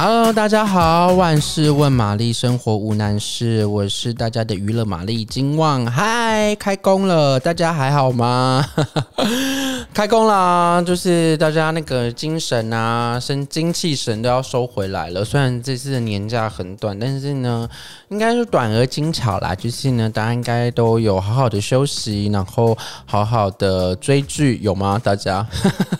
Hello，大家好，万事问玛丽，生活无难事，我是大家的娱乐玛丽金旺。嗨，开工了，大家还好吗？开工啦，就是大家那个精神啊，生精气神都要收回来了。虽然这次的年假很短，但是呢，应该是短而精巧啦。就是呢，大家应该都有好好的休息，然后好好的追剧，有吗？大家？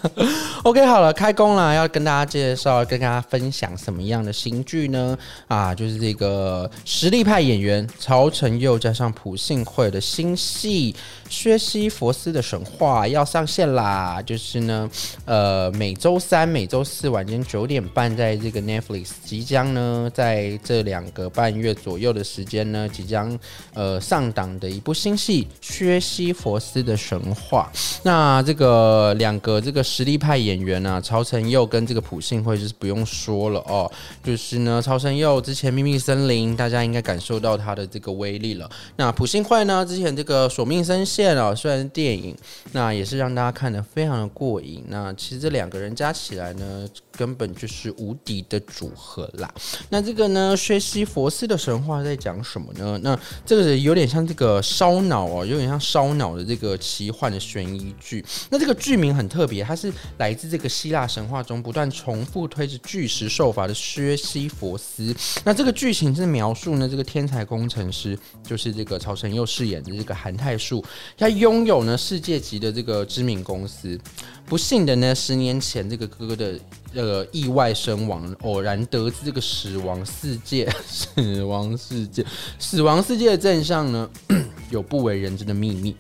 OK，好了，开工了，要跟大家介绍，跟大家分享。什么样的新剧呢？啊，就是这个实力派演员曹承佑加上朴信惠的新戏《薛西弗斯的神话》要上线啦！啊就是呢，呃，每周三、每周四晚间九点半，在这个 Netflix 即将呢，在这两个半月左右的时间呢，即将呃上档的一部新戏《薛西佛斯的神话》。那这个两个这个实力派演员啊，曹承佑跟这个朴信惠就是不用说了哦。就是呢，曹承佑之前《秘密森林》，大家应该感受到他的这个威力了。那朴信惠呢，之前这个《索命深陷》啊，虽然电影，那也是让大家看看得非常的过瘾。那其实这两个人加起来呢，根本就是无敌的组合啦。那这个呢，薛西佛斯的神话在讲什么呢？那这个有点像这个烧脑哦，有点像烧脑的这个奇幻的悬疑剧。那这个剧名很特别，它是来自这个希腊神话中不断重复推着巨石受罚的薛西佛斯，那这个剧情是描述呢，这个天才工程师就是这个曹承佑饰演的这个韩泰树，他拥有呢世界级的这个知名公司，不幸的呢，十年前这个哥哥的呃意外身亡，偶然得知这个死亡世界，死亡世界，死亡世界的真相呢，有不为人知的秘密。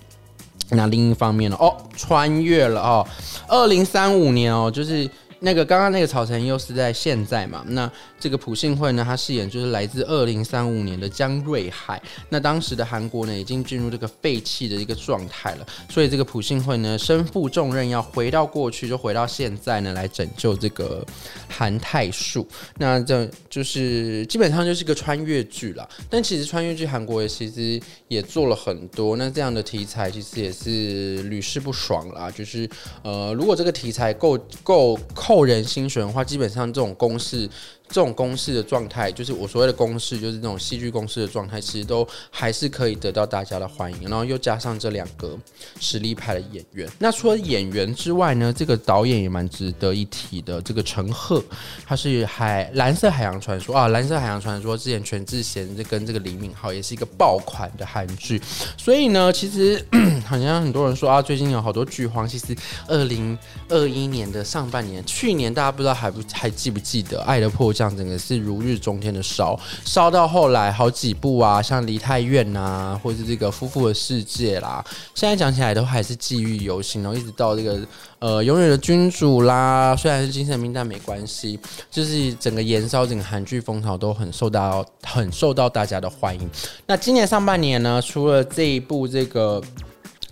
那另一方面呢，哦，穿越了哦，二零三五年哦，就是。那个刚刚那个曹承佑是在现在嘛？那这个朴信惠呢，他饰演就是来自二零三五年的姜瑞海。那当时的韩国呢，已经进入这个废弃的一个状态了。所以这个朴信惠呢，身负重任，要回到过去，就回到现在呢，来拯救这个韩泰树。那这就是基本上就是个穿越剧了。但其实穿越剧韩国也其实也做了很多。那这样的题材其实也是屡试不爽啦。就是呃，如果这个题材够够。扣人心弦的话，基本上这种公式。这种公式的状态，就是我所谓的公式，就是那种戏剧公式的状态，其实都还是可以得到大家的欢迎。然后又加上这两个实力派的演员，那除了演员之外呢，这个导演也蛮值得一提的。这个陈赫，他是海蓝色海洋传说啊，蓝色海洋传说之前全智贤这跟这个李敏镐也是一个爆款的韩剧。所以呢，其实 好像很多人说啊，最近有好多剧荒。其实二零二一年的上半年，去年大家不知道还不还记不记得《爱的迫降》。整个是如日中天的烧，烧到后来好几部啊，像《梨泰院》呐，或者是这个《夫妇的世界》啦，现在讲起来都还是记忆犹新。然后一直到这个呃《永远的君主》啦，虽然是精神病，但没关系，就是整个延烧整个韩剧风潮都很受到很受到大家的欢迎。那今年上半年呢，除了这一部这个。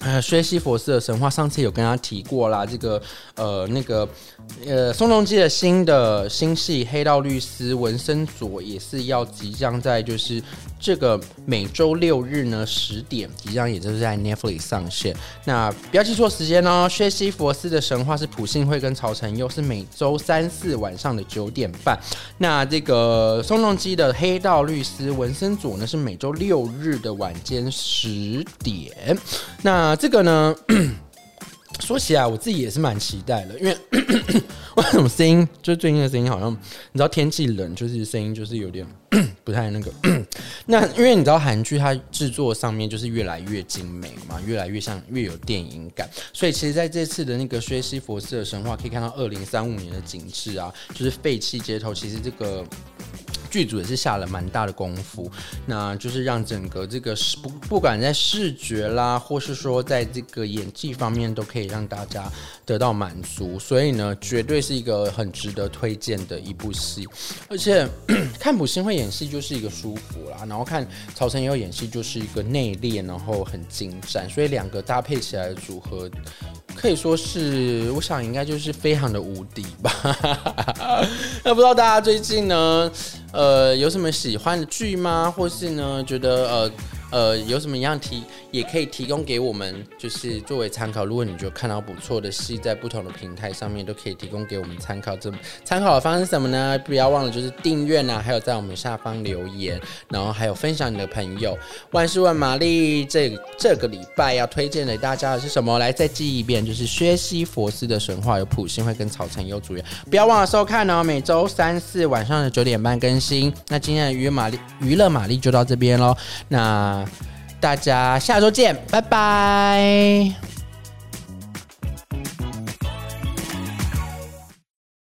呃，薛西弗斯的神话，上次有跟他提过啦。这个呃，那个呃，宋仲基的新的新戏《黑道律师》文森佐也是要即将在就是这个每周六日呢十点，即将也就是在 Netflix 上线。那不要记错时间哦，《薛西弗斯的神话》是朴信惠跟曹承佑，是每周三四晚上的九点半。那这个宋仲基的《黑道律师》文森佐呢，是每周六日的晚间十点。那这个呢，说起来我自己也是蛮期待的，因为为什么声音就是最近的声音好像，你知道天气冷，就是声音就是有点不太那个。那因为你知道韩剧它制作上面就是越来越精美嘛，越来越像越有电影感，所以其实在这次的那个薛西佛斯的神话可以看到二零三五年的景致啊，就是废弃街头，其实这个。剧组也是下了蛮大的功夫，那就是让整个这个不不管在视觉啦，或是说在这个演技方面，都可以让大家得到满足，所以呢，绝对是一个很值得推荐的一部戏。而且 看朴信惠演戏就是一个舒服啦，然后看曹承佑演戏就是一个内敛，然后很精湛，所以两个搭配起来的组合。可以说是，我想应该就是非常的无敌吧。那不知道大家最近呢，呃，有什么喜欢的剧吗？或是呢，觉得呃，呃有什么样提，也可以提供给我们，就是作为参考。如果你觉得看到不错的戏，在不同的平台上面都可以提供给我们参考。这参考的方式是什么呢？不要忘了就是订阅呢，还有在我们下方留言，然后还有分享你的朋友。万事问玛丽，这这个礼拜要推荐给大家的是什么？来再记一遍，就是薛西佛斯的神话，有普信会跟曹承佑主演。不要忘了收看哦，每周三四晚上的九点半更新。那今天的娱乐玛丽娱乐玛丽就到这边喽，那大家下周见，拜拜。